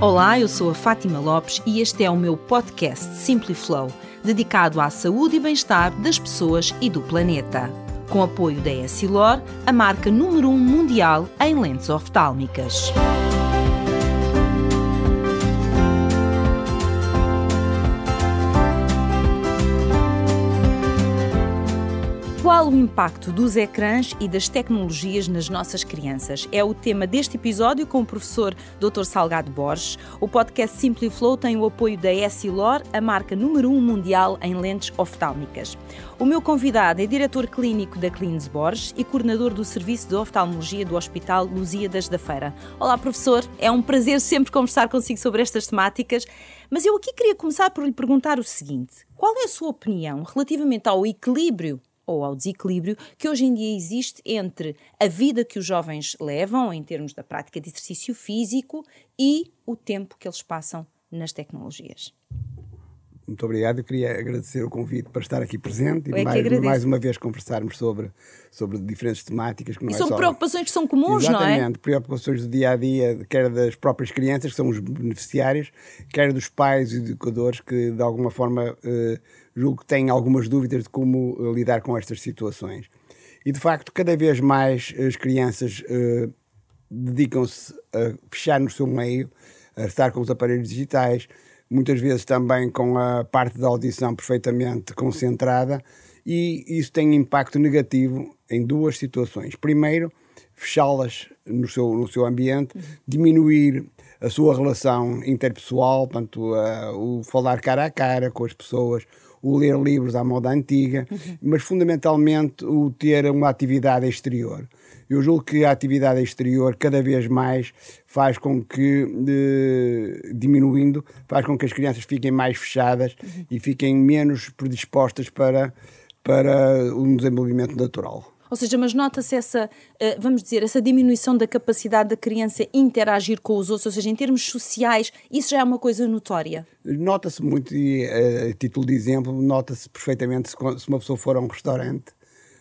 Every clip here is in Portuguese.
Olá, eu sou a Fátima Lopes e este é o meu podcast Simply Flow, dedicado à saúde e bem-estar das pessoas e do planeta. Com apoio da Essilor, a marca número 1 um mundial em lentes oftálmicas. Qual o impacto dos ecrãs e das tecnologias nas nossas crianças? É o tema deste episódio com o professor Dr. Salgado Borges. O podcast Simply Flow tem o apoio da Essilor, a marca número 1 um mundial em lentes oftálmicas. O meu convidado é diretor clínico da Clines Borges e coordenador do Serviço de Oftalmologia do Hospital Lusíadas da Feira. Olá, professor. É um prazer sempre conversar consigo sobre estas temáticas. Mas eu aqui queria começar por lhe perguntar o seguinte: qual é a sua opinião relativamente ao equilíbrio ou ao desequilíbrio que hoje em dia existe entre a vida que os jovens levam em termos da prática de exercício físico e o tempo que eles passam nas tecnologias. Muito obrigado. Eu queria agradecer o convite para estar aqui presente e mais, mais, uma vez conversarmos sobre, sobre diferentes temáticas. Que não e é são só... preocupações que são comuns, Exatamente, não é? Exatamente, preocupações do dia a dia, quer das próprias crianças, que são os beneficiários, quer dos pais e educadores que, de alguma forma, eh, julgo que têm algumas dúvidas de como uh, lidar com estas situações. E de facto, cada vez mais as crianças uh, dedicam-se a fechar no seu meio, a estar com os aparelhos digitais, muitas vezes também com a parte da audição perfeitamente concentrada, e isso tem impacto negativo em duas situações. Primeiro, fechá-las no seu, no seu ambiente, diminuir a sua relação interpessoal, portanto, uh, o falar cara a cara com as pessoas, o ler livros à moda antiga, uhum. mas fundamentalmente o ter uma atividade exterior. Eu julgo que a atividade exterior cada vez mais faz com que, de, diminuindo, faz com que as crianças fiquem mais fechadas uhum. e fiquem menos predispostas para, para um desenvolvimento natural. Ou seja, mas nota-se essa, eh, vamos dizer, essa diminuição da capacidade da criança interagir com os outros, ou seja, em termos sociais, isso já é uma coisa notória? Nota-se muito, e eh, a título de exemplo, nota-se perfeitamente se uma pessoa for a um restaurante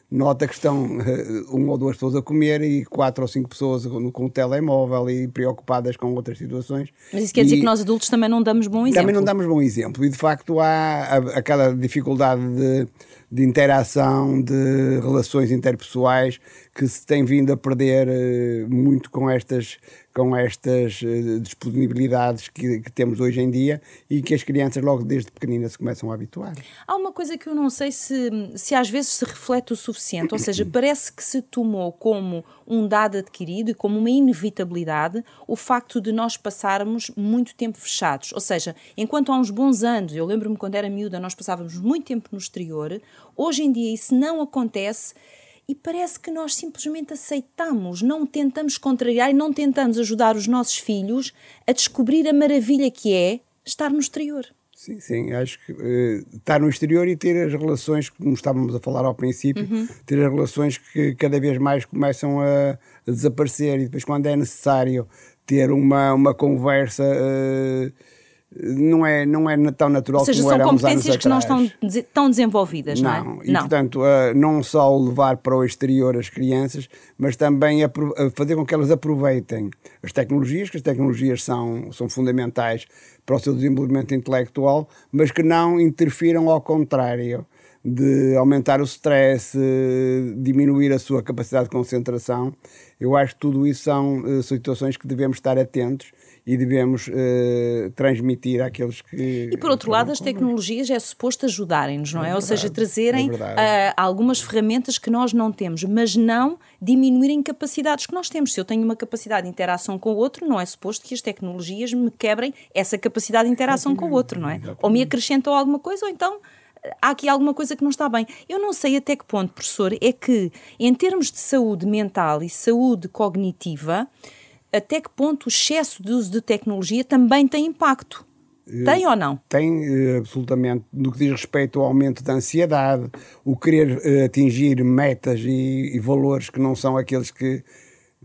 nota que estão uh, uma ou duas pessoas a comer e quatro ou cinco pessoas com, com o telemóvel e preocupadas com outras situações. Mas isso quer e dizer que nós adultos também não damos bom exemplo? Também não damos bom exemplo e de facto há aquela dificuldade de, de interação, de relações interpessoais que se tem vindo a perder uh, muito com estas com estas uh, disponibilidades que, que, temos hoje em dia e que as crianças logo desde pequeninas se começam a habituar. Há uma coisa que eu não sei se, se às vezes se reflete o suficiente, ou seja, parece que se tomou como um dado adquirido e como uma inevitabilidade o facto de nós passarmos muito tempo fechados. Ou seja, enquanto há uns bons anos, eu lembro-me quando era miúda, nós passávamos muito tempo no exterior, hoje em dia isso não acontece e parece que nós simplesmente aceitamos, não tentamos contrariar e não tentamos ajudar os nossos filhos a descobrir a maravilha que é estar no exterior. Sim, sim, acho que uh, estar no exterior e ter as relações, como estávamos a falar ao princípio, uhum. ter as relações que cada vez mais começam a, a, desaparecer e depois quando é necessário ter uma, uma conversa. Uh, não é, não é tão natural Ou seja, como são competências que não estão tão desenvolvidas, não, não é? E, não. portanto, uh, não só levar para o exterior as crianças, mas também a, a fazer com que elas aproveitem as tecnologias, que as tecnologias são, são fundamentais para o seu desenvolvimento intelectual, mas que não interfiram ao contrário de aumentar o stress, diminuir a sua capacidade de concentração. Eu acho que tudo isso são uh, situações que devemos estar atentos e devemos uh, transmitir àqueles que. E por outro lado, as tecnologias é suposto ajudarem-nos, não é? é Ou seja, trazerem é uh, algumas ferramentas que nós não temos, mas não diminuírem capacidades que nós temos. Se eu tenho uma capacidade de interação com o outro, não é suposto que as tecnologias me quebrem essa capacidade de interação com o outro, não é? Exatamente. Ou me acrescentam alguma coisa, ou então eh, há aqui alguma coisa que não está bem. Eu não sei até que ponto, professor, é que em termos de saúde mental e saúde cognitiva, até que ponto o excesso de uso de tecnologia também tem impacto. Tem ou não? Tem, eh, absolutamente. No que diz respeito ao aumento da ansiedade, o querer uh, atingir metas e, e, valores que não são aqueles que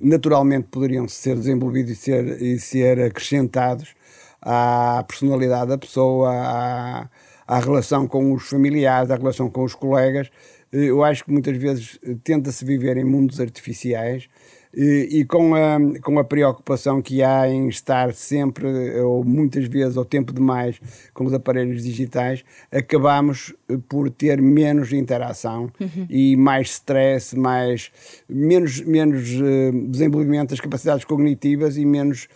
naturalmente poderiam ser desenvolvidos e ser, e ser acrescentados à personalidade da pessoa, à, à relação com os familiares, à relação com os colegas. Eh, eu acho que muitas vezes tenta-se viver em mundos artificiais E, e, com, a, com a preocupação que há em estar sempre, ou muitas vezes, ou tempo demais, com os aparelhos digitais, acabamos eh, por ter menos interação uhum. e mais stress, mais, menos, menos uh, desenvolvimento das capacidades cognitivas e menos,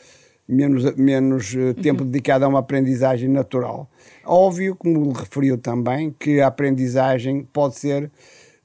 menos, menos tempo uhum. dedicado a uma aprendizagem natural. Óbvio, como referiu também, que a aprendizagem pode ser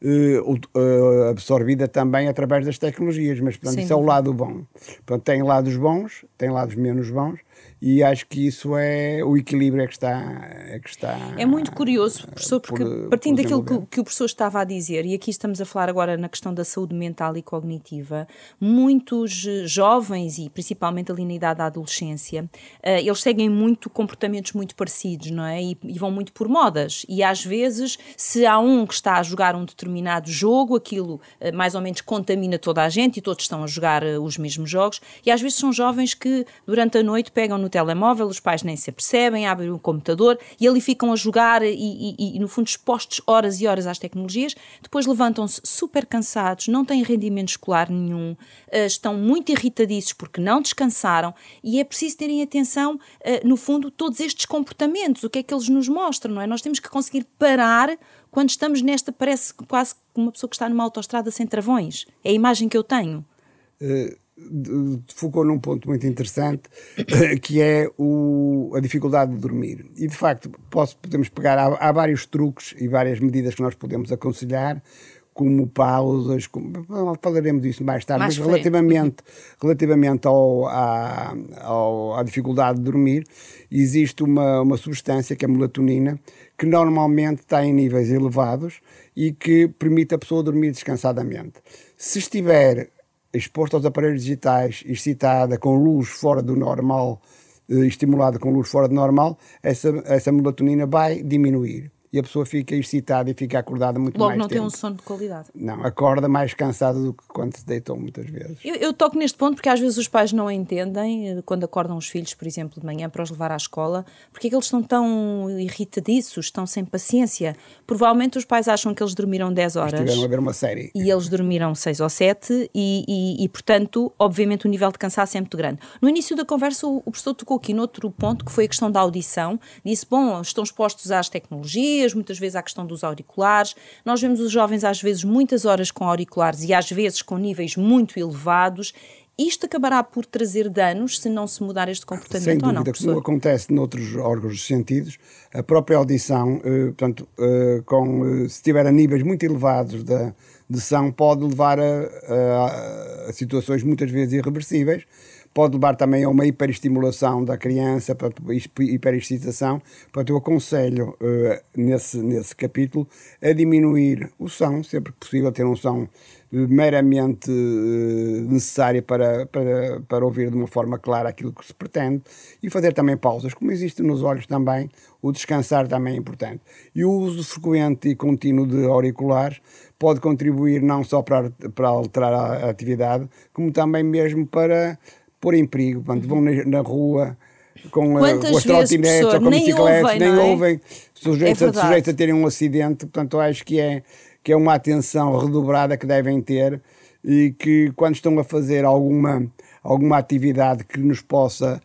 uh, absorvida também através das tecnologias, mas portanto, isso é o lado bom. Portanto, tem lados bons, tem lados menos bons, e acho que isso é o equilíbrio é que está é que está é muito curioso professor porque por, partindo por daquilo que, que, o professor estava a dizer e aqui estamos a falar agora na questão da saúde mental e cognitiva muitos eh, jovens e principalmente ali na idade da adolescência uh, eles seguem muito comportamentos muito parecidos não é? E, e, vão muito por modas. E às vezes se há um que está a jogar um determinado jogo aquilo uh, mais ou menos contamina toda a gente e todos estão a jogar os mesmos jogos. E às vezes são jovens que durante a noite pegam no telemóvel, os pais nem se apercebem, abrem o computador e ali ficam a jogar e, e, e no fundo expostos horas e horas às tecnologias, depois levantam-se super cansados, não têm rendimento escolar nenhum, uh, estão muito irritadiços porque não descansaram e é preciso terem atenção, uh, no fundo, todos estes comportamentos, o que é que eles nos mostram, não é? Nós temos que conseguir parar quando estamos nesta, parece quase uma pessoa que está numa autoestrada sem travões. É a imagem que eu tenho. Uh focou num ponto muito interessante, que é o, a dificuldade de dormir. E, de facto, posso, podemos pegar, há, há, vários truques e várias medidas que nós podemos aconselhar, como pausas, como, falaremos disso mais tarde, mais mas relativamente, relativamente ao, à, ao, à dificuldade de dormir, existe uma, uma substância, que é a melatonina, que normalmente está em níveis elevados e que permite a pessoa dormir descansadamente. Se estiver exposta aos aparelhos digitais, excitada, com luz fora do normal, eh, estimulada com luz fora do normal, essa, essa melatonina vai diminuir e a pessoa fica excitada e fica acordada muito Logo mais não tempo. tem um sono de qualidade. Não, acorda mais cansada do que quando se deitou muitas vezes. Eu, eu, toco neste ponto porque às vezes os pais não entendem, eh, quando acordam os filhos, por exemplo, de manhã para os levar à escola, porque é que eles estão tão irritadiços, estão sem paciência. Provavelmente os pais acham que eles dormiram 10 horas. Estiveram a ver uma série. E eles dormiram 6 ou 7 e, e, e, portanto, obviamente o nível de cansaço é muito grande. No início da conversa o, o professor tocou aqui noutro ponto, que foi a questão da audição. Disse, bom, estão expostos às tecnologias, muitas vezes à questão dos auriculares. Nós vemos os jovens às vezes muitas horas com auriculares e às vezes com níveis muito elevados. Isto acabará por trazer danos se não se mudar este comportamento Sem dúvida, ou não, como acontece noutros órgãos dos sentidos, a própria audição, eh, portanto, eh, com, eh, se estiver a níveis muito elevados de, de som, pode levar a, a, a situações muitas vezes irreversíveis, pode levar também a uma hiperestimulação da criança, para hiperexcitação. Portanto, eu aconselho uh, nesse, nesse capítulo a diminuir o som, sempre que possível, ter um som meramente uh, necessário para, para, para ouvir de uma forma clara aquilo que se pretende e fazer também pausas, como existe nos olhos também, o descansar também é importante. E o uso frequente e contínuo de auriculares pode contribuir não só para, para alterar a atividade, como também mesmo para pôr em perigo. Quando vão na, na rua com, as trotinetes ou com nem bicicletas, ouvem, nem é? ouvem, sujeitos, é a, sujeitos a terem um acidente. Portanto, acho que é, que é uma atenção redobrada que devem ter e que quando estão a fazer alguma, alguma atividade que nos possa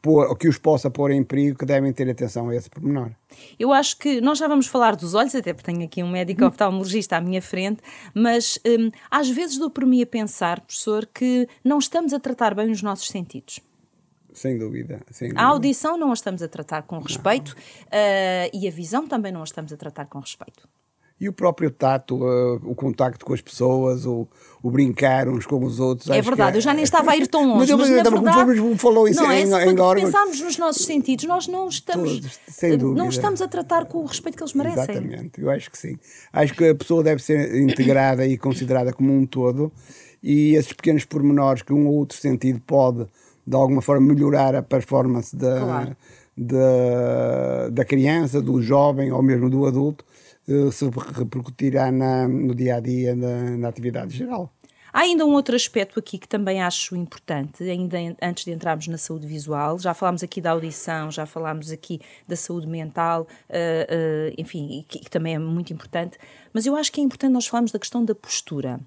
pôr, que os possa pôr em perigo, que devem ter atenção a esse pormenor. Eu acho que nós já vamos falar dos olhos, até porque tenho aqui um médico oftalmologista à minha frente, mas hum, às vezes dou por mim a pensar, professor, que não estamos a tratar bem os nossos sentidos. Sem dúvida, sem dúvida. A audição não a estamos a tratar com respeito uh, e a visão também não a estamos a tratar com respeito. E o próprio tato, uh, o contacto com as pessoas, o, o, brincar uns com os outros. É verdade, é... eu já nem estava a ir tão longe. mas, eu, mas, mas na verdade, como falou isso não, em, é, em quando órgãos... pensarmos nos nossos sentidos, nós não estamos, Todos, não estamos a tratar com o respeito que eles merecem. Exatamente, eu acho que sim. Acho que a pessoa deve ser integrada e considerada como um todo e esses pequenos pormenores que um ou outro sentido pode, de alguma forma, melhorar a performance da, claro. da, da criança, do jovem ou mesmo do adulto, eh, se repercutirá na, no dia a dia, na, na atividade geral. Há ainda um outro aspecto aqui que também acho importante, ainda antes de entrarmos na saúde visual. Já falámos aqui da audição, já falámos aqui da saúde mental, uh, uh, enfim, que, que, também é muito importante. Mas eu acho que é importante nós falarmos da questão da postura.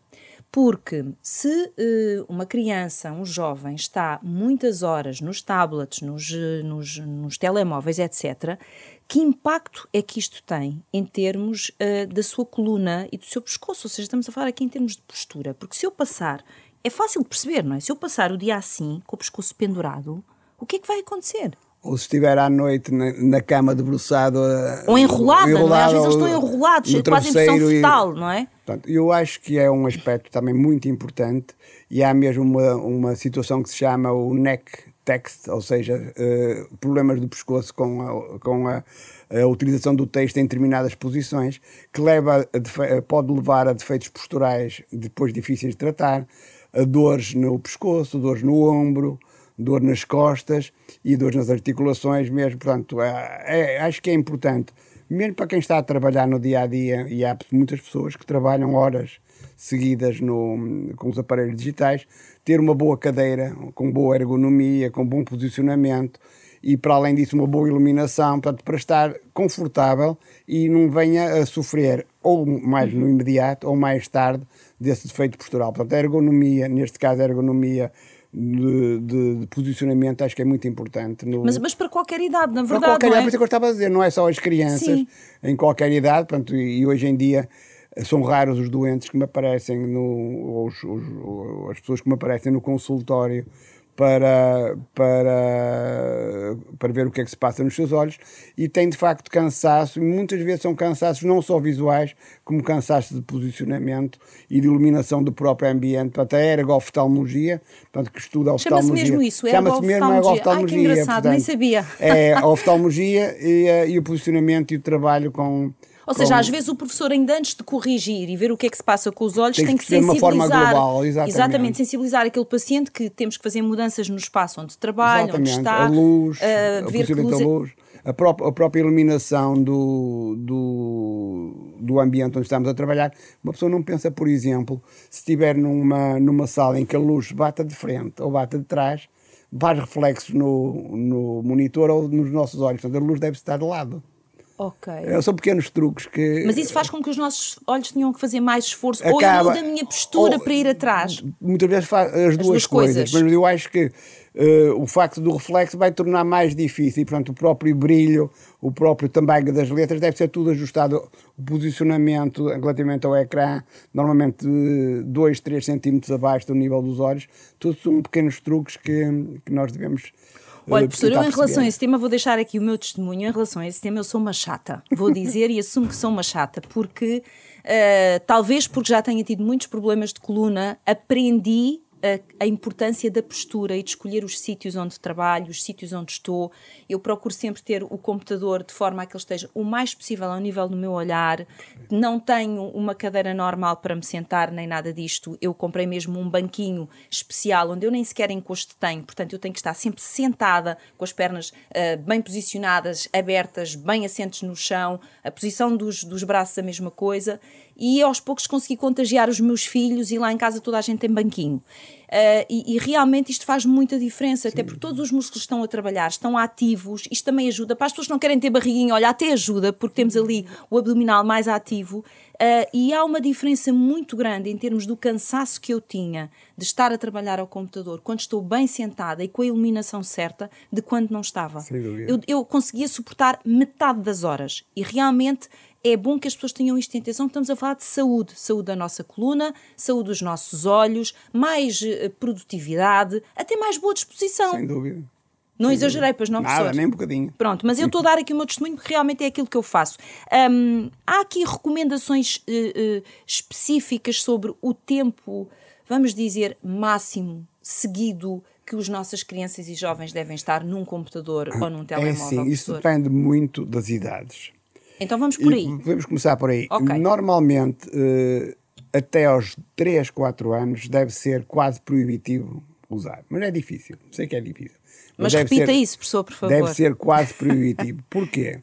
Porque se uh, uma criança, um jovem, está muitas horas nos tablets, nos, nos, nos telemóveis, etc., que impacto é que isto tem em termos uh, da sua coluna e do seu pescoço? Ou seja, estamos a falar aqui em termos de postura. Porque se eu passar, é fácil de perceber, não é? Se eu passar o dia assim, com o pescoço pendurado, o que é que vai acontecer? ou se estiver à noite na, na cama debruçado ou enrolada, enrolado, não é? às vezes eles estão enrolados, quase em posição fetal, não é? Portanto, eu acho que é um aspecto também muito importante e há mesmo uma, uma situação que se chama o neck text, ou seja, uh, problemas do pescoço com a, com a, a, utilização do texto em determinadas posições, que leva a, pode levar a defeitos posturais depois difíceis de tratar, a dores no pescoço, dores no ombro, dor nas costas e dor nas articulações mesmo. Portanto, é, é, acho que é importante, mesmo para quem está a trabalhar no dia a dia, e há muitas pessoas que trabalham horas seguidas no, com os aparelhos digitais, ter uma boa cadeira, com boa ergonomia, com bom posicionamento e, para além disso, uma boa iluminação, portanto, para estar confortável e não venha a sofrer ou mais no imediato ou mais tarde desse defeito postural. Portanto, a ergonomia, neste caso, a ergonomia de, de, de, posicionamento acho que é muito importante. No... Mas, mas para qualquer idade, na verdade. Para qualquer não idade, é? por isso que eu estava a dizer, não é só as crianças, Sim. em qualquer idade, portanto, e, e, hoje em dia são raros os doentes que me aparecem, no, os, os, as pessoas que me aparecem no consultório para, para, para ver o que é que se passa nos seus olhos e tem de facto cansaço, e muitas vezes são cansaços não só visuais, como cansaços de posicionamento e de iluminação do próprio ambiente, portanto a ergoftalmologia, portanto que estuda a oftalmologia. Chama-se mesmo isso, Chama-se mesmo ergoftalmologia. Ai, que engraçado, portanto, nem sabia. É a oftalmologia e, eh, e o posicionamento e o trabalho com ou seja, às vezes o professor, ainda antes de corrigir e ver o que é que se passa com os olhos, tem, tem que, que sensibilizar. De uma forma global, exatamente. exatamente. sensibilizar aquele paciente que temos que fazer mudanças no espaço onde trabalha, exatamente. onde está. A luz, uh, ver que luz... da luz. A própria, a própria iluminação do, do, do ambiente onde estamos a trabalhar. Uma pessoa não pensa, por exemplo, se estiver numa, numa sala em que a luz bata de frente ou bata de trás, faz reflexos no, no monitor ou nos nossos olhos. Portanto, a luz deve estar de lado. Ok. É, são pequenos truques que. Mas isso faz com que os nossos olhos tenham que fazer mais esforço. Acaba, ou eu mudo a minha postura ou, para ir atrás. Muitas vezes faz as, as duas, duas coisas. coisas. Mas eu acho que uh, o facto do reflexo vai tornar mais difícil. E, portanto, o próprio brilho, o próprio tamanho das letras, deve ser tudo ajustado. O posicionamento relativamente ao ecrã, normalmente 2, 3 centímetros abaixo do nível dos olhos. Tudo são pequenos truques que, que nós devemos Olha, professor, eu em relação a esse tema vou deixar aqui o meu testemunho. Em relação a esse tema, eu sou uma chata. Vou dizer e assumo que sou uma chata, porque uh, talvez porque já tenha tido muitos problemas de coluna, aprendi a, a, importância da postura e de escolher os sítios onde trabalho, os sítios onde estou. Eu procuro sempre ter o computador de forma a que ele esteja o mais possível ao nível do meu olhar. Não tenho uma cadeira normal para me sentar, nem nada disto. Eu comprei mesmo um banquinho especial onde eu nem sequer encosto tenho, portanto, eu tenho que estar sempre sentada, com as pernas uh, bem posicionadas, abertas, bem assentes no chão, a posição dos, dos braços a mesma coisa e aos poucos consegui contagiar os meus filhos e lá em casa toda a gente tem banquinho. Uh, e, e, realmente isto faz muita diferença, Sim. até porque todos os músculos estão a trabalhar, estão ativos, isto também ajuda. Para as pessoas que não querem ter barriguinha, olha, até ajuda, porque temos ali o abdominal mais ativo. Uh, e há uma diferença muito grande em termos do cansaço que eu tinha de estar a trabalhar ao computador quando estou bem sentada e com a iluminação certa de quando não estava. Eu, eu conseguia suportar metade das horas e realmente é bom que as pessoas tenham isto em atenção. Estamos a falar de saúde, saúde da nossa coluna, saúde dos nossos olhos, mais uh, produtividade, até mais boa disposição. Sem dúvida. Não exagerei, pois não, Nada, nem um bocadinho. Pronto, mas eu estou a dar aqui o meu testemunho porque realmente é aquilo que eu faço. Um, há aqui recomendações uh, uh, específicas sobre o tempo, vamos dizer, máximo seguido que as nossas crianças e jovens devem estar num computador ou num telemóvel? É sim, isso depende muito das idades. Então vamos por aí. E vamos começar por aí. Okay. Normalmente, até aos 3, 4 anos, deve ser quase proibitivo usar. Mas é difícil. Sei que é difícil. Mas, Mas repita ser, isso, professor, por favor. Deve ser quase proibitivo. Porquê?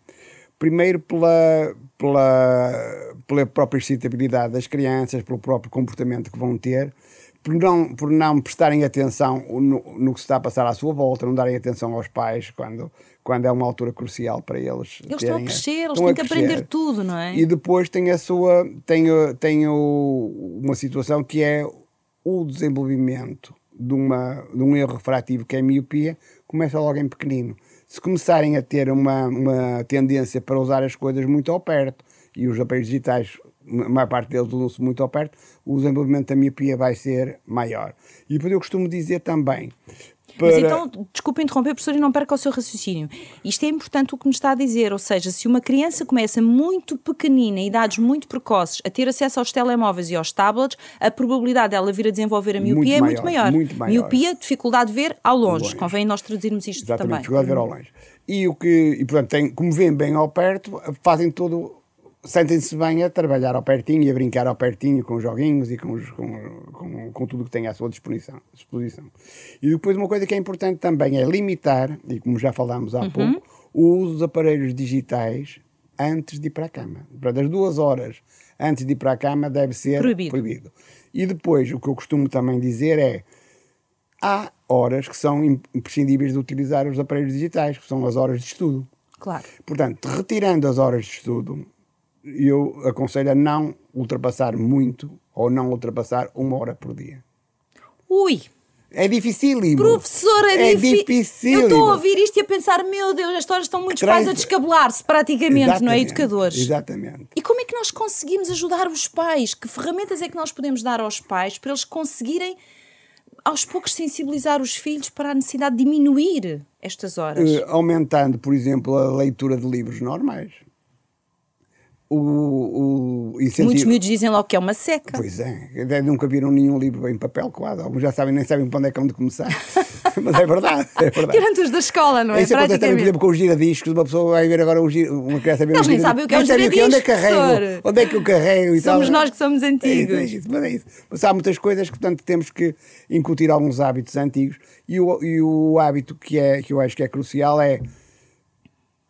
Primeiro, pela, pela, pela própria excitabilidade das crianças, pelo próprio comportamento que vão ter, por não, por não prestarem atenção no, no que se está a passar à sua volta, não darem atenção aos pais quando, quando é uma altura crucial para eles. Eles estão a crescer, eles têm que aprender tudo, não é? E depois tem a sua, tem, tem o, uma situação que é o desenvolvimento de, uma, de um erro refrativo que é a miopia, começa logo em pequenino. Se começarem a ter uma, uma tendência para usar as coisas muito ao perto, e os aparelhos digitais, a maior parte deles usam-se muito ao perto, o desenvolvimento da miopia vai ser maior. E depois eu costumo dizer também, para... Mas então, desculpe interromper, professor, e não perca o seu raciocínio. Isto é importante o que nos está a dizer, ou seja, se uma criança começa muito pequenina, em idades muito precoces, a ter acesso aos telemóveis e aos tablets, a probabilidade dela vir a desenvolver a miopia muito é muito maior. Muito maior. Miopia, dificuldade de ver ao longe. longe. Convém nós traduzirmos isto Exatamente, também. dificuldade de ver ao longe. E, o que, e portanto, tem, como vêem bem ao perto, fazem todo sentem-se bem a trabalhar ao pertinho e a brincar ao pertinho com os joguinhos e com, os, com, com, com tudo que tem à sua disposição, disposição. E depois uma coisa que é importante também é limitar, e como já falámos há uhum. pouco, o uso dos aparelhos digitais antes de ir para a cama. Das duas horas antes de ir para a cama deve ser proibido. proibido. E depois, o que eu costumo também dizer é há horas que são imprescindíveis de utilizar os aparelhos digitais, que são as horas de estudo. Claro. Portanto, retirando as horas de estudo, eu aconselho a não ultrapassar muito ou não ultrapassar uma hora por dia. Ui! É dificílimo. Professor, é, é difícil. Eu estou a ouvir isto e a pensar, meu Deus, as histórias estão muitos pais a descabelar-se praticamente, Exatamente. não é? Educadores. Exatamente. E como é que nós conseguimos ajudar os pais? Que ferramentas é que nós podemos dar aos pais para eles conseguirem aos poucos sensibilizar os filhos para a necessidade de diminuir estas horas? Uh, aumentando, por exemplo, a leitura de livros normais o, o incentivo. Muitos miúdos dizem logo que é uma seca. Pois é, nunca viram nenhum livro em papel quase. Alguns já sabem, nem sabem para onde é que vão de começar. Mas é verdade, é verdade. Tirando os da escola, não é? Isso acontece também, por exemplo, com os giradiscos. Uma pessoa vai ver agora um uma criança ver Eles um nem sabem o que é um giradisco. Onde é que carrego? Onde é que eu carrego e Somos tal. nós que somos antigos. É, é isso, mas é isso. Mas há muitas coisas que, portanto, temos que incutir alguns hábitos antigos. E o, e o hábito que, é, que eu acho que é crucial é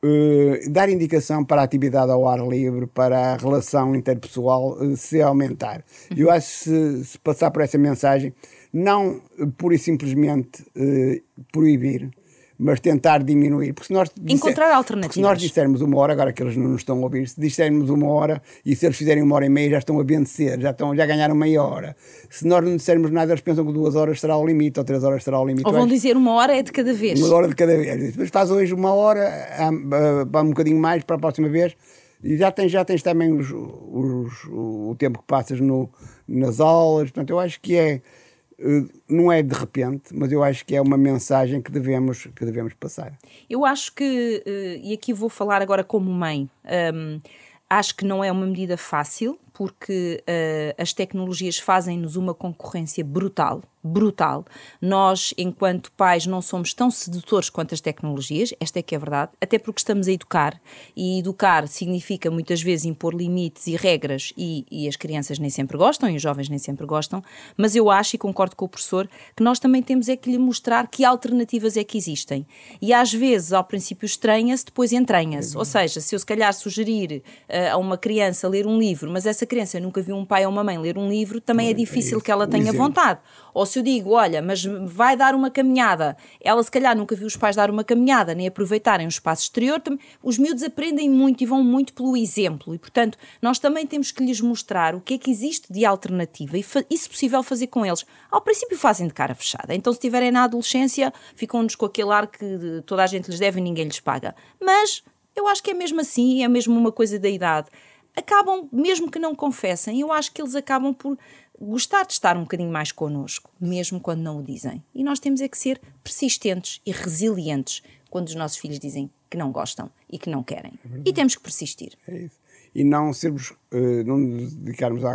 Uh, dar indicação para a atividade ao ar livre, para a relação interpessoal uh, se aumentar. Uhum. Eu acho que se, se, passar por essa mensagem, não pura e simplesmente proibir, mas tentar diminuir. Porque se nós Encontrar alternativas. Se nós dissermos uma hora, agora que eles não nos estão a ouvir, se dissermos uma hora e se eles fizerem uma hora e meia, já estão a vencer, já, estão, já ganharam meia hora. Se nós não dissermos nada, eles pensam que duas horas será o limite, ou três horas será o limite. Ou vão dizer uma hora é de cada vez. Uma hora de cada vez. Mas faz hoje uma hora, para um bocadinho mais para a próxima vez. E já tens, já tens também os, os, o tempo que passas no, nas aulas. Portanto, eu acho que é não é de repente, mas eu acho que é uma mensagem que devemos, que devemos passar. Eu acho que, eh, e aqui vou falar agora como mãe, um, acho que não é uma medida fácil, porque uh, as tecnologias fazem-nos uma concorrência brutal, brutal. Nós, enquanto pais, não somos tão sedutores quanto as tecnologias, esta é que é a verdade, até porque estamos a educar, e educar significa muitas vezes impor limites e regras, e, e as crianças nem sempre gostam, e os jovens nem sempre gostam, mas eu acho, e concordo com o professor, que nós também temos é que lhe mostrar que alternativas é que existem. E às vezes, ao princípio, estranha-se, depois entranha-se. Ou seja, se eu se calhar sugerir uh, a uma criança ler um livro, mas essa criança nunca viu um pai ou uma mãe ler um livro, também é, é difícil que ela tenha vontade. Ou se eu digo, olha, mas vai dar uma caminhada, ela se calhar nunca viu os pais dar uma caminhada, nem aproveitarem o espaço exterior, os miúdos aprendem muito e vão muito pelo exemplo. E, portanto, nós também temos que lhes mostrar o que é que existe de alternativa e, e se possível, fazer com eles. Ao princípio fazem de cara fechada. Então, se estiverem na adolescência, ficam-nos com aquele ar que toda a gente lhes deve e ninguém lhes paga. Mas eu acho que é mesmo assim, é mesmo uma coisa da idade acabam, mesmo que não confessem, eu acho que eles acabam por gostar de estar um bocadinho mais connosco, mesmo quando não o dizem. E nós temos é que ser persistentes e resilientes quando os nossos filhos dizem que não gostam e que não querem. É e temos que persistir. É isso. E não sermos, uh, não nos dedicarmos ao,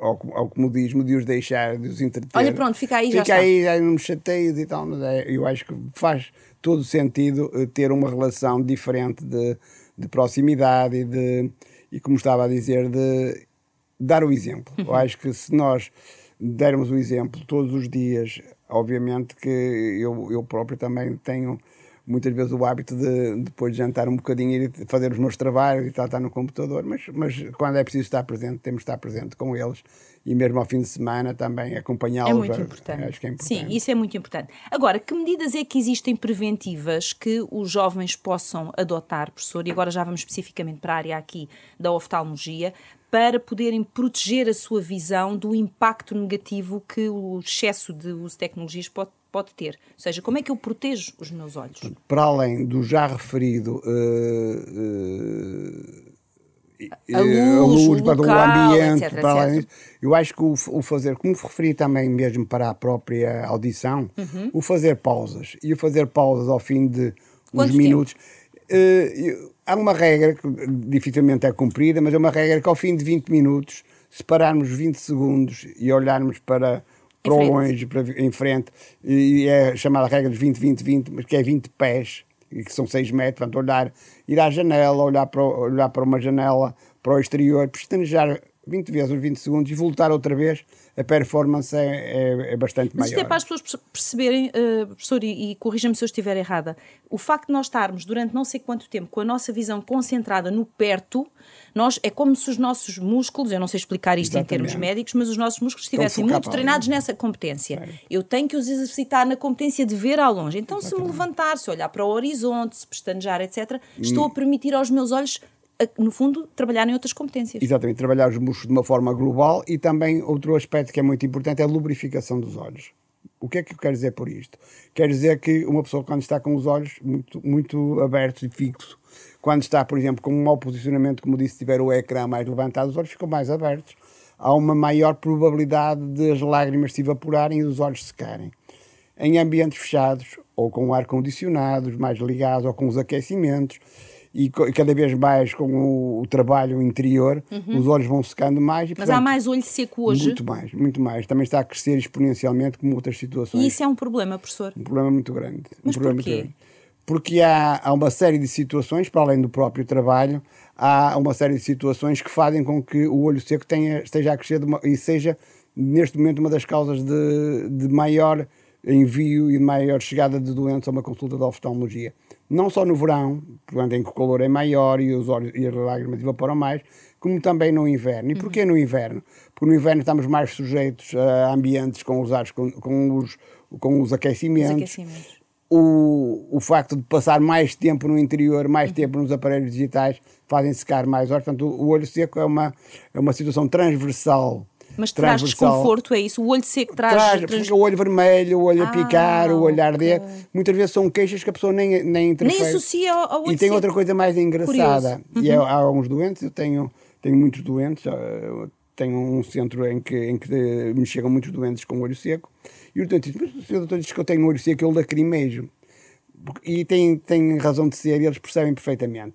ao, ao, comodismo de os deixar, de os entreter. Olha, pronto, fica aí, fica já aí, está. já não me chateios e tal, mas é, eu acho que faz todo sentido uh, ter uma relação diferente de, de proximidade e de e, como estava a dizer, de dar o exemplo. Uhum. Eu acho que se nós dermos o exemplo todos os dias, obviamente que eu, eu próprio também tenho muitas vezes o hábito de depois de jantar um bocadinho ir fazer os meus trabalhos e tal, estar no computador, mas, mas quando é preciso estar presente, temos de estar presente com eles e mesmo ao fim de semana também acompanhá-los. É muito importante. Acho que é importante. Sim, isso é muito importante. Agora, que medidas é que existem preventivas que os jovens possam adotar, professor? E agora já vamos especificamente para a área aqui da oftalmologia, para poderem proteger a sua visão do impacto negativo que o excesso de uso de tecnologias pode, pode ter. Ou seja, como é que eu protejo os meus olhos? Para além do já referido. Uh, uh, a luz, luz para local, o ambiente, etc, para etc. eu acho que o, o fazer, como referi também mesmo para a própria audição, Uhum. o fazer pausas e o fazer pausas ao fim de uns Quanto minutos. eu- há uma regra que dificilmente é cumprida, mas é uma regra que ao fim de 20 minutos, se pararmos 20 segundos e olharmos para, para longe, para, em frente, e é chamada regra dos 20-20-20, mas que é 20 pés, que são 6 metros, portanto, olhar, ir à janela, olhar para, olhar para uma janela, para o exterior, pestanejar 20 vezes os 20 segundos e voltar outra vez, a performance é, é, é bastante Mas isto maior. é para as pessoas perce- perceberem, eh, professor, e, e corrija-me se eu estiver errada, o facto de nós estarmos durante não sei quanto tempo com a nossa visão concentrada no perto, nós, é como se os nossos músculos, eu não sei explicar isto em termos Exatamente. médicos, mas os nossos músculos estivessem muito treinados nessa competência. Eu tenho que os exercitar na competência de ver ao longe. Então, se me levantar, se olhar para o horizonte, se pestanejar, etc., estou a permitir aos meus olhos, no fundo, trabalharem outras competências. Exatamente, trabalhar os músculos de uma forma global e também outro aspecto que é muito importante é a lubrificação dos olhos. O que é que eu quero dizer por isto? Quero dizer que uma pessoa, quando está com os olhos muito, muito abertos e fixos, quando está, por exemplo, com um mau posicionamento, como disse, se tiver o ecrã mais levantado, os olhos ficam mais abertos. Há uma maior probabilidade de as lágrimas se evaporarem e os olhos secarem. Em ambientes fechados, ou com ar condicionados, mais ligados, ou com os aquecimentos, e cada vez mais com o, o trabalho interior, os olhos vão secando mais. E, Mas há portanto, mais olho seco hoje. Muito mais, muito mais. Também está a crescer exponencialmente como outras situações. E isso é um problema, professor. Um problema muito grande. Mas um problema porquê? muito grande. Porque há, há uma série de situações, para além do próprio trabalho, há uma série de situações que fazem com que o olho seco tenha, esteja a crescer uma- e seja, neste momento, uma das causas de, de maior envio e de maior chegada de doentes a uma consulta de oftalmologia. Não só no verão, portanto, em que o calor é maior e, os olhos, e as lágrimas evaporam mais, como também no inverno. E porquê no inverno? Porque no inverno estamos mais sujeitos a ambientes com os, ares, com, com os, com os Os aquecimentos aquecimentos. o, o facto de passar mais tempo no interior, mais Uhum. tempo nos aparelhos digitais, fazem secar mais olhos. Portanto, o, o olho seco é uma, é uma situação transversal. Mas traz desconforto, é isso? O olho seco traz. Traz, trans- o olho vermelho, o olho Ah, a picar, o olho a arder. ok. Muitas vezes são queixas que a pessoa nem, nem Nem associa ao, ao olho E tem seco. outra coisa mais engraçada. Uhum. E é, há alguns doentes, eu tenho, tenho muitos doentes, eh, tenho um centro em que, em que me chegam muitos doentes com olho seco. E o doente diz: Mas o senhor doutor diz que eu tenho olho seco, eu lacrimejo. E tem, tem razão de ser, e eles percebem perfeitamente.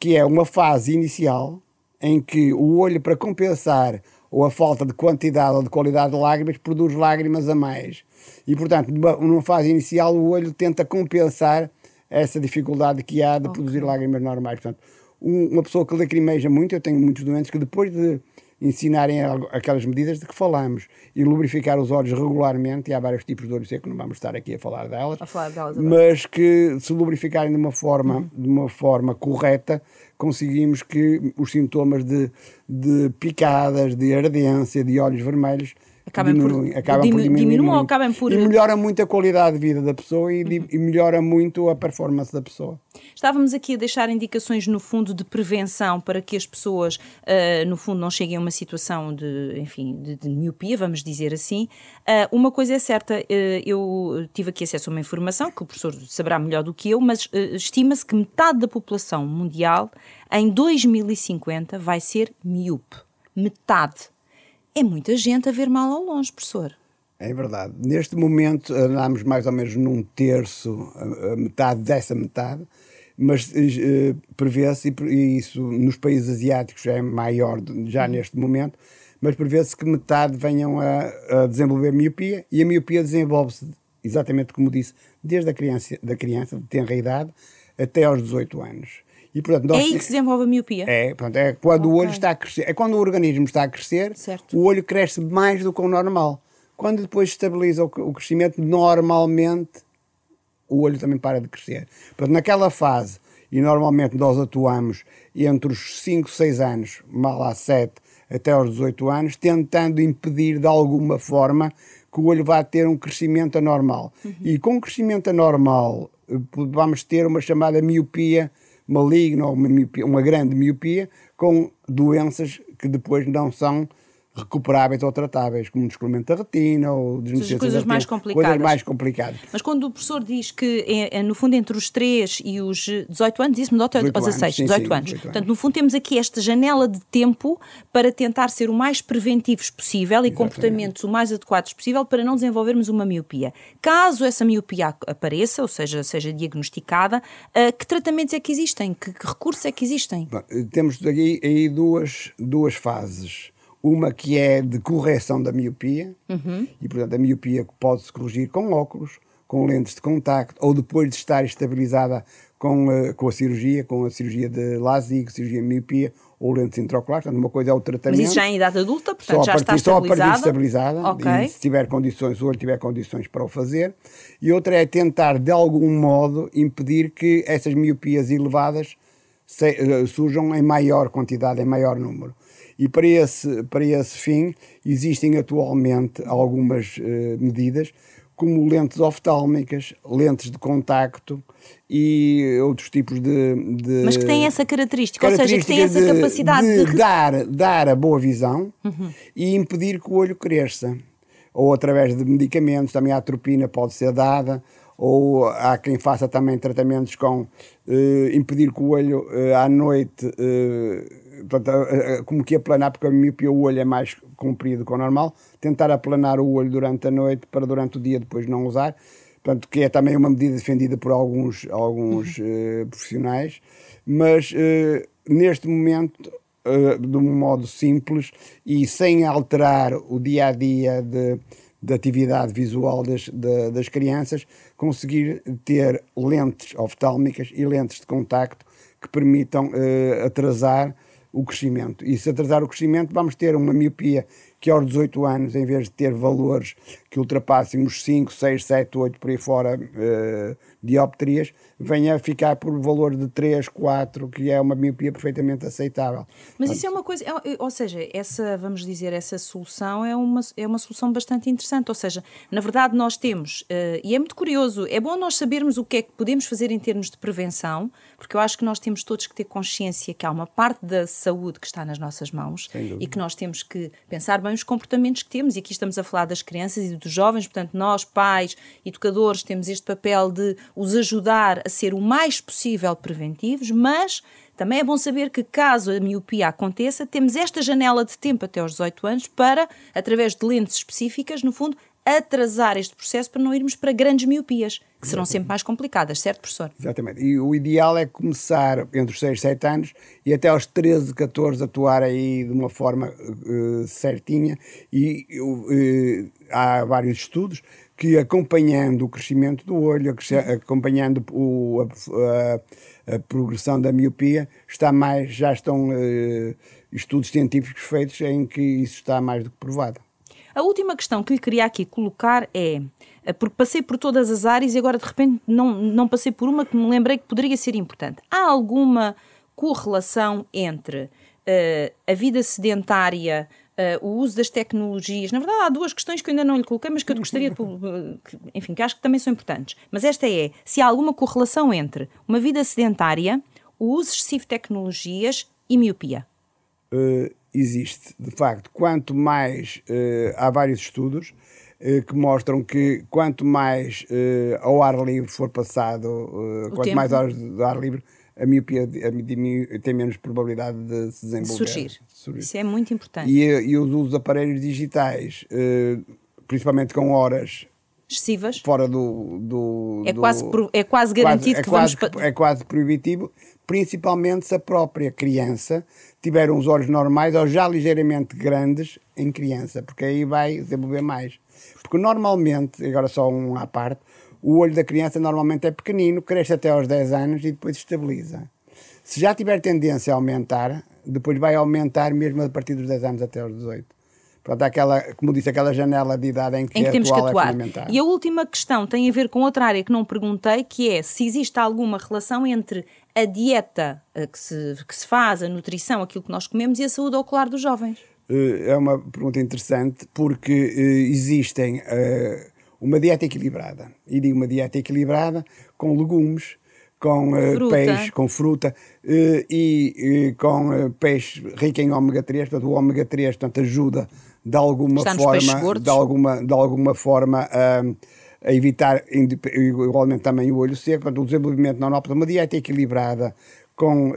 Que é uma fase inicial em que o olho, para compensar ou a falta de quantidade ou de qualidade de lágrimas, produz lágrimas a mais. E, portanto, numa, fase inicial, o olho tenta compensar essa dificuldade que há de produzir lágrimas normais. Portanto, um- uma pessoa que lacrimeja muito, eu tenho muitos doentes que depois de ensinarem aquelas medidas de que falamos e lubrificar os olhos regularmente, e há vários tipos de olho seco, não vamos estar aqui a falar delas, A falar delas agora. mas que se lubrificarem de uma forma, de uma forma correta, conseguimos que os sintomas de, de picadas, de ardência, de olhos vermelhos Acabem por- diminuem, acabam dimi- por diminuam ou acabem por- E melhora muito a qualidade de vida da pessoa e, di- e melhora muito a performance da pessoa. Estávamos aqui a deixar indicações, no fundo, de prevenção para que as pessoas, ah, no fundo, não cheguem a uma situação de, enfim, de, de miopia, vamos dizer assim. Ah, uma coisa é certa, ah, eu tive aqui acesso a uma informação que o professor saberá melhor do que eu, mas estima-se que metade da população mundial, em 2050, vai ser miúpe. Metade. É muita gente a ver mal ao longe, professor. É verdade. Neste momento andamos mais ou menos num terço, metade dessa metade, mas eh, prevê-se, e isso nos países asiáticos é maior já neste momento, mas prevê-se que metade venham a, a desenvolver miopia e a miopia desenvolve-se, exatamente como disse, desde a criança, da criança, de tenra idade, até aos 18 anos. E, portanto, nós É aí que se desenvolve a miopia? é, portanto, é quando o Ok. olho está a crescer. É quando o organismo está a crescer, Certo. o olho cresce mais do que o normal. Quando depois estabiliza o, o crescimento, normalmente o olho também para de crescer. Portanto, naquela fase, e normalmente nós atuamos entre os 5, 6 anos, mal lá 7, até aos 18 anos, tentando impedir de alguma forma que o olho vá ter um crescimento anormal. Uhum. E com crescimento anormal, eh, vamos ter uma chamada miopia maligna ou uma, miopia, uma grande miopia com doenças que depois não são recuperáveis ou tratáveis, como um descolamento da retina ou desnutrição coisas mais complicadas. Coisas mais complicadas. Mas quando o professor diz que, é, é, no fundo, entre os 3 e os 18 anos, disse-me 18 ou 16? Anos, sim, 18 sim, anos. 18 Portanto, no fundo, temos aqui esta janela de tempo para tentar ser o mais preventivos possível e Exatamente. comportamentos o mais adequados possível para não desenvolvermos uma miopia. Caso essa miopia apareça, ou seja, seja diagnosticada, uh, que tratamentos é que existem? Que, que recursos é que existem? Bom, temos aqui aí duas, duas fases uma que é de correção da miopia, uhum. e portanto a miopia pode-se corrigir com óculos, com lentes de contacto, ou depois de estar estabilizada com, uh, com a cirurgia, com a cirurgia de LASIK, cirurgia de miopia ou lentes intraoculares. Portanto, uma coisa é o tratamento. Mas isso já é em idade adulta, portanto já partir, está estabilizada? Só a partir estabilizada, okay. e se tiver condições, o olho tiver condições para o fazer. E outra é tentar, de algum modo, impedir que essas miopias elevadas se, uh, surjam em maior quantidade, em maior número. E para esse, para esse fim existem atualmente algumas uh, medidas, como lentes oftálmicas, lentes de contacto e outros tipos de. de Mas que têm essa característica, ou seja, que têm essa capacidade de, de... Dar, dar a boa visão uhum. e impedir que o olho cresça. Ou através de medicamentos, também a atropina pode ser dada, ou há quem faça também tratamentos com uh, impedir que o olho uh, à noite uh, portanto, como que aplanar, porque a miopia o olho é mais comprido que o normal, tentar aplanar o olho durante a noite para durante o dia depois não usar, portanto, que é também uma medida defendida por alguns, alguns uhum. uh, profissionais, mas uh, neste momento, uh, de um modo simples e sem alterar o dia a dia de, de atividade visual das, de, das crianças, conseguir ter lentes oftálmicas e lentes de contacto que permitam atrasar o crescimento. E se atrasar o crescimento, vamos ter uma miopia que aos 18 anos, em vez de ter valores que ultrapassem os 5, 6, 7, 8 por aí fora uh, dioptrias, venha a ficar por valor de 3, 4, que é uma miopia perfeitamente aceitável. Mas isso é uma coisa, é, ou seja, essa, vamos dizer, essa solução é uma, é uma solução bastante interessante. Ou seja, na verdade, nós temos, uh, e é muito curioso, é bom nós sabermos o que é que podemos fazer em termos de prevenção, porque eu acho que nós temos todos que ter consciência que há uma parte da saúde que está nas nossas mãos e que nós temos que pensar bem os comportamentos que temos. E aqui estamos a falar das crianças e dos jovens, portanto, nós, pais, educadores, temos este papel de os ajudar ser o mais possível preventivos, mas também é bom saber que, caso a miopia aconteça, temos esta janela de tempo até aos 18 anos para, através de lentes específicas, no fundo, atrasar este processo para não irmos para grandes miopias, que serão Exatamente. sempre mais complicadas, certo, professor? Exatamente. E o ideal é começar entre os 6 e 7 anos e até aos 13, 14 atuar aí de uma forma uh, certinha. E uh, há vários estudos que acompanhando o crescimento do olho, acompanhando o, a, a, progressão da miopia, está mais, já estão uh, estudos científicos feitos em que isso está mais do que provado. A última questão que lhe queria aqui colocar é, eh, porque passei por todas as áreas e agora de repente não, não passei por uma que me lembrei que poderia ser importante. Há alguma correlação entre uh, a vida sedentária uh, o uso das tecnologias. Na verdade, há duas questões que eu ainda não lhe coloquei, mas que eu gostaria de. Enfim, que acho que também são importantes. Mas esta é: se há alguma correlação entre uma vida sedentária, o uso excessivo de tecnologias e miopia? Uh, existe, de facto. Quanto mais. Uh, há vários estudos que mostram que quanto mais ao ar livre for passado, quanto tempo. mais horas de ar livre, a miopia tem menos probabilidade de se desenvolver. Surgir. surgir. Isso é muito importante. E, e os usos de aparelhos digitais, eh, principalmente com horas excessivas fora do, do, é, do, quase, é quase garantido quase, é que quase, vamos é quase proibitivo principalmente se a própria criança tiver uns olhos normais ou já ligeiramente grandes em criança porque aí vai desenvolver mais porque normalmente agora só um à parte o olho da criança normalmente é pequenino, cresce até aos 10 anos e depois estabiliza. Se já tiver tendência a aumentar, depois vai aumentar mesmo a partir dos 10 anos até aos 18. Portanto, aquela, como disse, aquela janela de idade em que, em que temos que é atuar. É e a última questão tem a ver com outra área que não perguntei, que é se existe alguma relação entre a dieta eh, que se, que se faz, a nutrição, aquilo que nós comemos e a saúde ocular dos jovens. É uma pergunta interessante porque existem uma dieta equilibrada. E digo uma dieta equilibrada com legumes, com uh, peixe, com fruta uh, e uh, com peixe rico em ômega 3, portanto o ômega 3 portanto, ajuda de alguma forma, de alguma, de alguma forma a evitar igualmente também o olho seco, portanto, o desenvolvimento normal, portanto, uma dieta equilibrada com uh,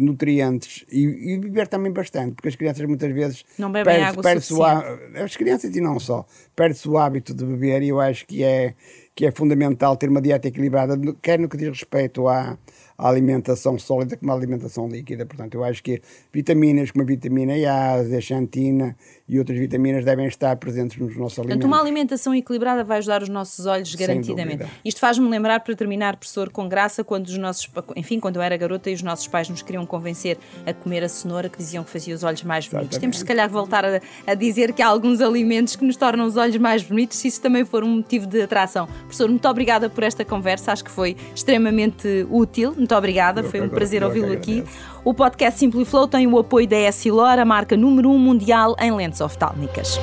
nutrientes e, e, beber também bastante, porque as crianças muitas vezes não bebem perde, água perde suficiente. as crianças e não só, perde-se o hábito de beber e eu acho que é, que é fundamental ter uma dieta equilibrada, quer no que diz respeito à, a alimentação sólida como a alimentação líquida. Portanto, eu acho que vitaminas como a vitamina A, a zeaxantina e outras vitaminas devem estar presentes nos nossos alimentos. Portanto, uma alimentação equilibrada vai ajudar os nossos olhos garantidamente. Isto faz-me lembrar, para terminar, professor, com graça, quando os nossos, enfim, quando eu era garota e os nossos pais nos queriam convencer a comer a cenoura, que diziam que fazia os olhos mais bonitos. Exatamente. Temos, se calhar, voltar a, a, dizer que há alguns alimentos que nos tornam os olhos mais bonitos, se isso também for um motivo de atração. Professor, muito obrigada por esta conversa, acho que foi extremamente útil. Muito obrigada, eu foi um prazer ouvi-lo aqui. O podcast Simply Flow tem o apoio da Essilor, a marca número 1 um mundial em lentes oftálmicas.